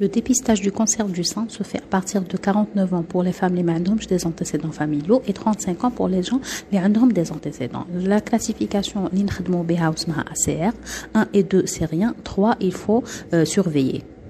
Le dépistage du cancer du sein se fait à partir de 49 ans pour les femmes les qui des antécédents familiaux et 35 ans pour les gens les des antécédents. La classification l'INCHDMO ACR 1 et 2 c'est rien, 3 il faut euh, surveiller.